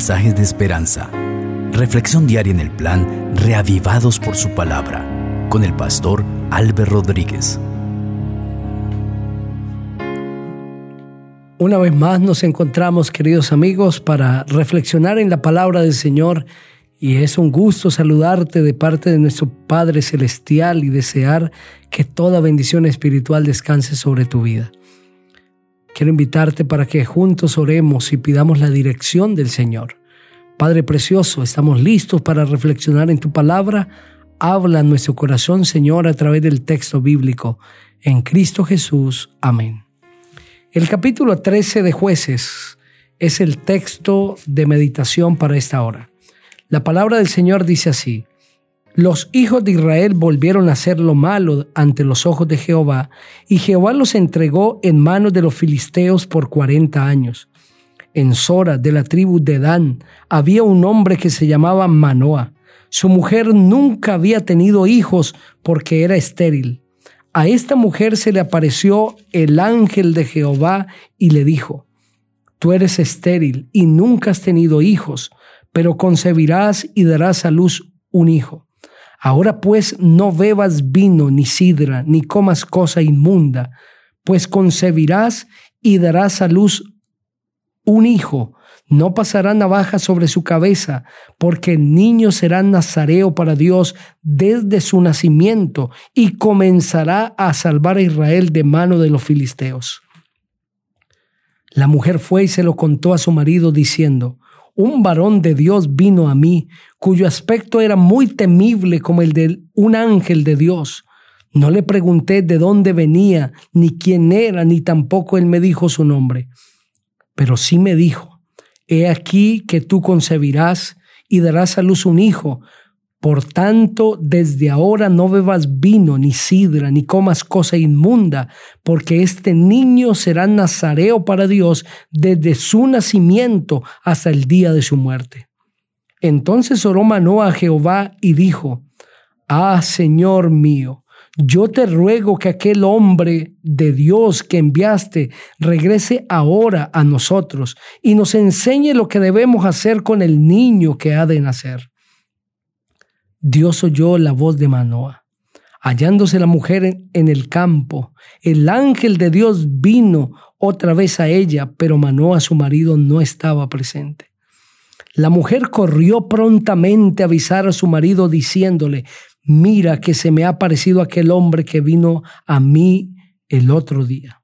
mensajes de esperanza. Reflexión diaria en el plan Reavivados por su palabra con el pastor Álvaro Rodríguez. Una vez más nos encontramos, queridos amigos, para reflexionar en la palabra del Señor y es un gusto saludarte de parte de nuestro Padre Celestial y desear que toda bendición espiritual descanse sobre tu vida. Quiero invitarte para que juntos oremos y pidamos la dirección del Señor. Padre Precioso, estamos listos para reflexionar en tu palabra. Habla en nuestro corazón, Señor, a través del texto bíblico. En Cristo Jesús. Amén. El capítulo 13 de jueces es el texto de meditación para esta hora. La palabra del Señor dice así. Los hijos de Israel volvieron a hacer lo malo ante los ojos de Jehová, y Jehová los entregó en manos de los filisteos por cuarenta años. En Sora, de la tribu de Dan, había un hombre que se llamaba Manoah. Su mujer nunca había tenido hijos porque era estéril. A esta mujer se le apareció el ángel de Jehová y le dijo, Tú eres estéril y nunca has tenido hijos, pero concebirás y darás a luz un hijo Ahora pues no bebas vino ni sidra, ni comas cosa inmunda, pues concebirás y darás a luz un hijo. No pasará navaja sobre su cabeza, porque el niño será nazareo para Dios desde su nacimiento y comenzará a salvar a Israel de mano de los filisteos. La mujer fue y se lo contó a su marido diciendo, un varón de Dios vino a mí, cuyo aspecto era muy temible como el de un ángel de Dios. No le pregunté de dónde venía, ni quién era, ni tampoco él me dijo su nombre. Pero sí me dijo, he aquí que tú concebirás y darás a luz un hijo, por tanto, desde ahora no bebas vino, ni sidra, ni comas cosa inmunda, porque este niño será nazareo para Dios desde su nacimiento hasta el día de su muerte. Entonces oró Manoah a Jehová y dijo, Ah, Señor mío, yo te ruego que aquel hombre de Dios que enviaste regrese ahora a nosotros y nos enseñe lo que debemos hacer con el niño que ha de nacer. Dios oyó la voz de Manoah. Hallándose la mujer en el campo, el ángel de Dios vino otra vez a ella, pero Manoah, su marido, no estaba presente. La mujer corrió prontamente a avisar a su marido diciéndole, mira que se me ha parecido aquel hombre que vino a mí el otro día.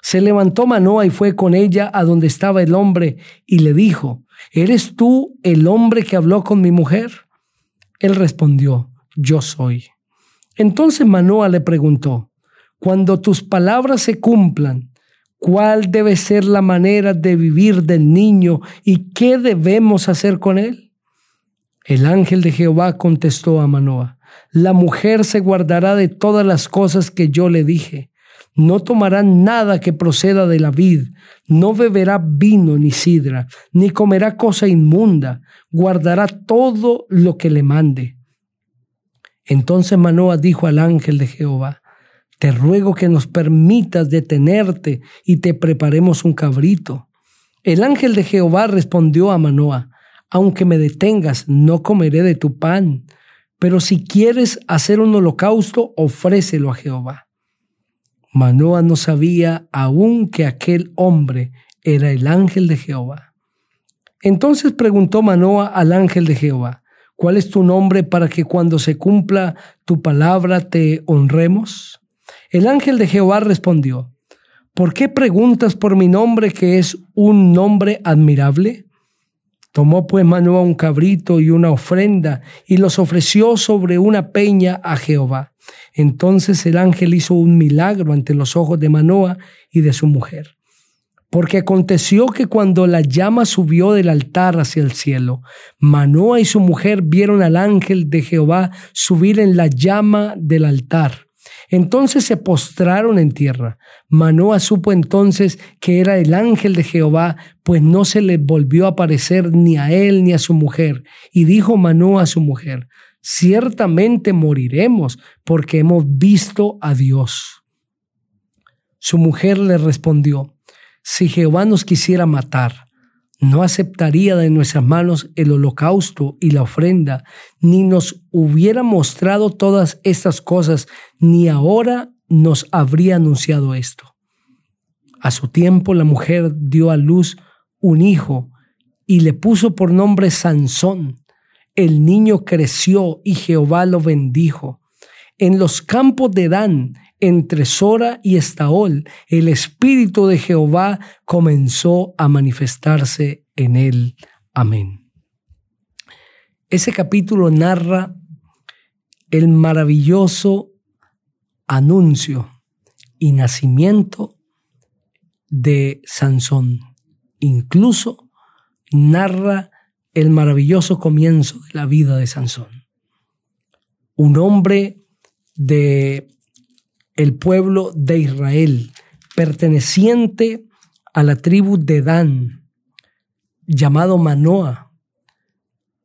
Se levantó Manoah y fue con ella a donde estaba el hombre y le dijo, ¿eres tú el hombre que habló con mi mujer? Él respondió, yo soy. Entonces Manoa le preguntó, cuando tus palabras se cumplan, ¿cuál debe ser la manera de vivir del niño y qué debemos hacer con él? El ángel de Jehová contestó a Manoa, la mujer se guardará de todas las cosas que yo le dije. No tomará nada que proceda de la vid, no beberá vino ni sidra, ni comerá cosa inmunda, guardará todo lo que le mande. Entonces Manoah dijo al ángel de Jehová, te ruego que nos permitas detenerte y te preparemos un cabrito. El ángel de Jehová respondió a Manoah, aunque me detengas, no comeré de tu pan, pero si quieres hacer un holocausto, ofrécelo a Jehová. Manoah no sabía aún que aquel hombre era el ángel de Jehová. Entonces preguntó Manoa al ángel de Jehová, ¿cuál es tu nombre para que cuando se cumpla tu palabra te honremos? El ángel de Jehová respondió, ¿por qué preguntas por mi nombre que es un nombre admirable? Tomó pues Manoa un cabrito y una ofrenda y los ofreció sobre una peña a Jehová. Entonces el ángel hizo un milagro ante los ojos de Manoa y de su mujer. Porque aconteció que cuando la llama subió del altar hacia el cielo, Manoa y su mujer vieron al ángel de Jehová subir en la llama del altar. Entonces se postraron en tierra. Manoa supo entonces que era el ángel de Jehová, pues no se le volvió a aparecer ni a él ni a su mujer. Y dijo Manoa a su mujer, ciertamente moriremos porque hemos visto a Dios. Su mujer le respondió, si Jehová nos quisiera matar, no aceptaría de nuestras manos el holocausto y la ofrenda, ni nos hubiera mostrado todas estas cosas, ni ahora nos habría anunciado esto. A su tiempo la mujer dio a luz un hijo y le puso por nombre Sansón. El niño creció y Jehová lo bendijo. En los campos de Dan, entre Sora y Estaol, el Espíritu de Jehová comenzó a manifestarse en él. Amén. Ese capítulo narra el maravilloso anuncio y nacimiento de Sansón. Incluso narra el maravilloso comienzo de la vida de Sansón. Un hombre de el pueblo de Israel, perteneciente a la tribu de Dan, llamado Manoa,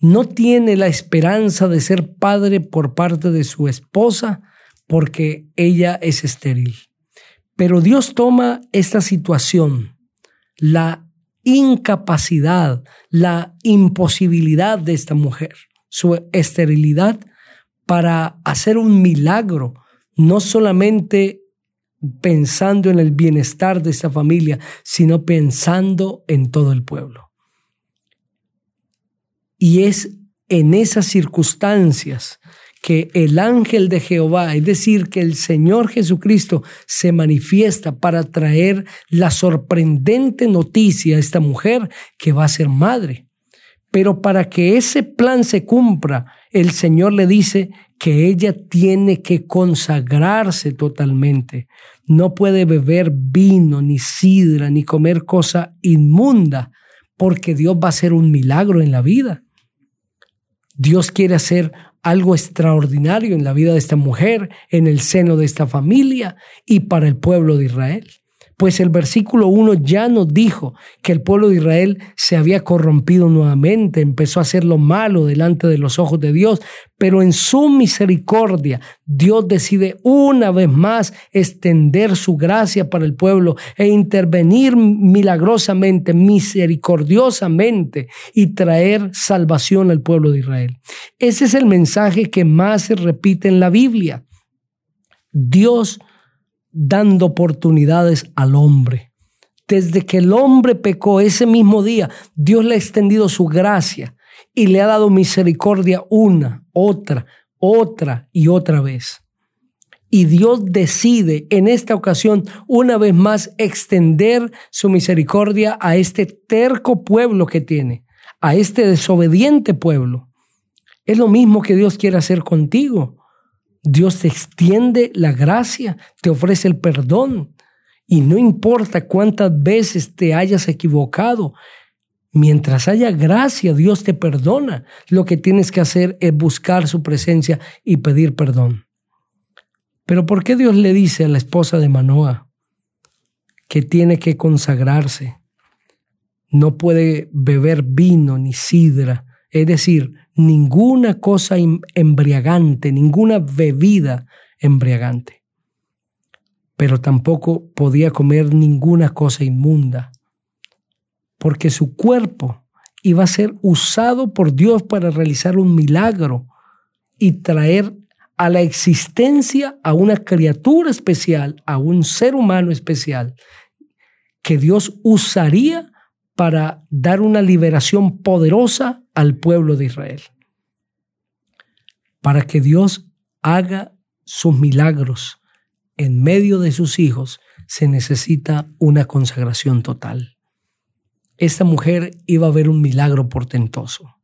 no tiene la esperanza de ser padre por parte de su esposa porque ella es estéril. Pero Dios toma esta situación, la incapacidad, la imposibilidad de esta mujer, su esterilidad, para hacer un milagro no solamente pensando en el bienestar de esa familia, sino pensando en todo el pueblo. Y es en esas circunstancias que el ángel de Jehová, es decir, que el Señor Jesucristo se manifiesta para traer la sorprendente noticia a esta mujer que va a ser madre. Pero para que ese plan se cumpla, el Señor le dice que ella tiene que consagrarse totalmente. No puede beber vino, ni sidra, ni comer cosa inmunda, porque Dios va a hacer un milagro en la vida. Dios quiere hacer algo extraordinario en la vida de esta mujer, en el seno de esta familia y para el pueblo de Israel. Pues el versículo 1 ya nos dijo que el pueblo de Israel se había corrompido nuevamente, empezó a hacer lo malo delante de los ojos de Dios, pero en su misericordia Dios decide una vez más extender su gracia para el pueblo e intervenir milagrosamente, misericordiosamente y traer salvación al pueblo de Israel. Ese es el mensaje que más se repite en la Biblia. Dios dando oportunidades al hombre. Desde que el hombre pecó ese mismo día, Dios le ha extendido su gracia y le ha dado misericordia una, otra, otra y otra vez. Y Dios decide en esta ocasión una vez más extender su misericordia a este terco pueblo que tiene, a este desobediente pueblo. Es lo mismo que Dios quiere hacer contigo. Dios te extiende la gracia, te ofrece el perdón. Y no importa cuántas veces te hayas equivocado, mientras haya gracia, Dios te perdona. Lo que tienes que hacer es buscar su presencia y pedir perdón. Pero ¿por qué Dios le dice a la esposa de Manoa que tiene que consagrarse? No puede beber vino ni sidra, es decir, ninguna cosa embriagante, ninguna bebida embriagante. Pero tampoco podía comer ninguna cosa inmunda, porque su cuerpo iba a ser usado por Dios para realizar un milagro y traer a la existencia a una criatura especial, a un ser humano especial, que Dios usaría para dar una liberación poderosa al pueblo de Israel. Para que Dios haga sus milagros en medio de sus hijos, se necesita una consagración total. Esta mujer iba a ver un milagro portentoso.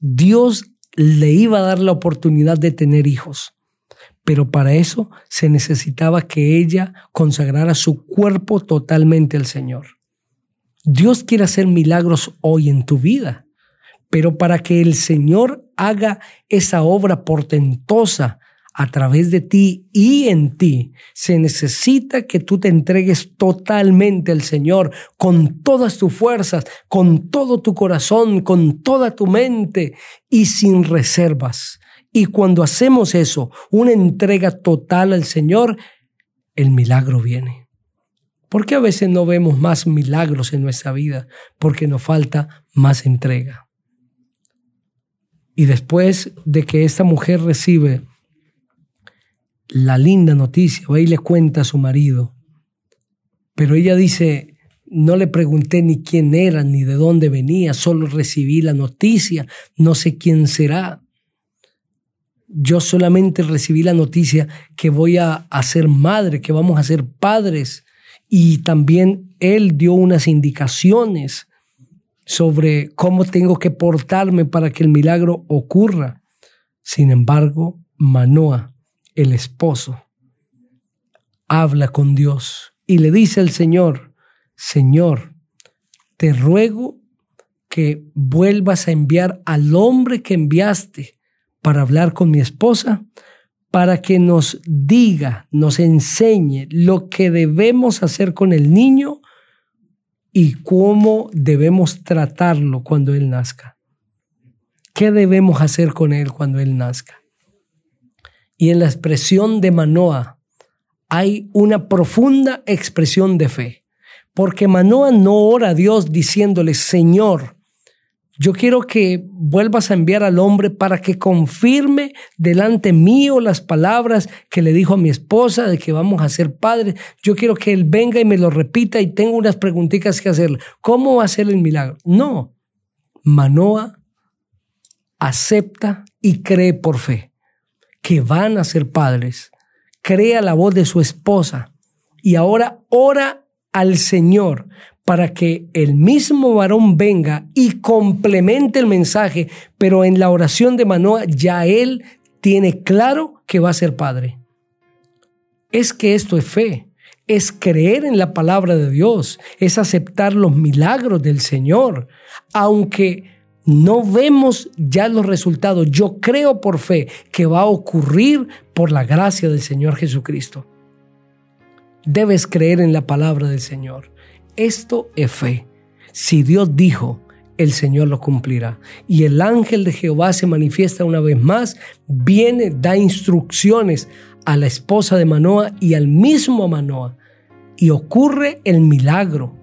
Dios le iba a dar la oportunidad de tener hijos, pero para eso se necesitaba que ella consagrara su cuerpo totalmente al Señor. Dios quiere hacer milagros hoy en tu vida, pero para que el Señor haga esa obra portentosa a través de ti y en ti, se necesita que tú te entregues totalmente al Señor con todas tus fuerzas, con todo tu corazón, con toda tu mente y sin reservas. Y cuando hacemos eso, una entrega total al Señor, el milagro viene ¿Por qué a veces no vemos más milagros en nuestra vida? Porque nos falta más entrega. Y después de que esta mujer recibe la linda noticia, va y le cuenta a su marido, pero ella dice, no le pregunté ni quién era, ni de dónde venía, solo recibí la noticia, no sé quién será. Yo solamente recibí la noticia que voy a, a ser madre, que vamos a ser padres. Y también él dio unas indicaciones sobre cómo tengo que portarme para que el milagro ocurra. Sin embargo, Manoa, el esposo, habla con Dios y le dice al Señor, Señor, te ruego que vuelvas a enviar al hombre que enviaste para hablar con mi esposa, para que nos diga, nos enseñe lo que debemos hacer con el niño y cómo debemos tratarlo cuando Él nazca. ¿Qué debemos hacer con Él cuando Él nazca? Y en la expresión de Manoa hay una profunda expresión de fe, porque Manoa no ora a Dios diciéndole, Señor, yo quiero que vuelvas a enviar al hombre para que confirme delante mío las palabras que le dijo a mi esposa de que vamos a ser padres. Yo quiero que él venga y me lo repita y tengo unas preguntitas que hacerle. ¿Cómo va a ser el milagro? No. Manoa acepta y cree por fe que van a ser padres. Crea la voz de su esposa y ahora ora al Señor para que el mismo varón venga y complemente el mensaje, pero en la oración de Manoa ya él tiene claro que va a ser padre. Es que esto es fe, es creer en la palabra de Dios, es aceptar los milagros del Señor, aunque no vemos ya los resultados. Yo creo por fe que va a ocurrir por la gracia del Señor Jesucristo. Debes creer en la palabra del Señor. Esto es fe. Si Dios dijo, el Señor lo cumplirá. Y el ángel de Jehová se manifiesta una vez más, viene, da instrucciones a la esposa de Manoa y al mismo Manoa. Y ocurre el milagro,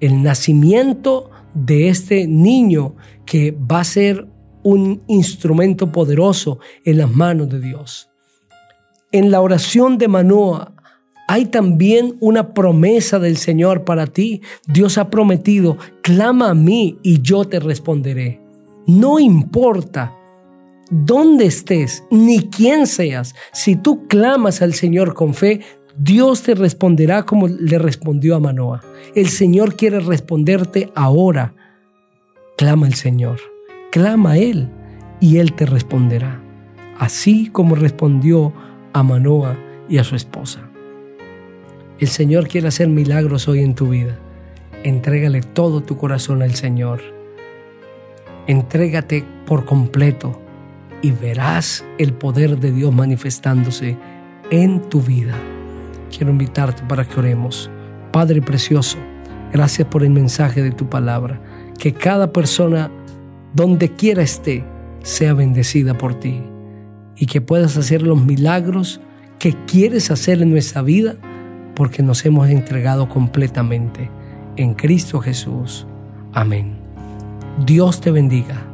el nacimiento de este niño que va a ser un instrumento poderoso en las manos de Dios. En la oración de Manoa hay también una promesa del Señor para ti. Dios ha prometido, clama a mí y yo te responderé. No importa dónde estés ni quién seas, si tú clamas al Señor con fe, Dios te responderá como le respondió a Manoa. El Señor quiere responderte ahora. Clama al Señor, clama a Él y Él te responderá. Así como respondió a Manoa y a su esposa. El Señor quiere hacer milagros hoy en tu vida. Entrégale todo tu corazón al Señor. Entrégate por completo y verás el poder de Dios manifestándose en tu vida. Quiero invitarte para que oremos. Padre precioso, gracias por el mensaje de tu palabra. Que cada persona, donde quiera esté, sea bendecida por ti y que puedas hacer los milagros que quieres hacer en nuestra vida porque nos hemos entregado completamente en Cristo Jesús. Amén. Dios te bendiga.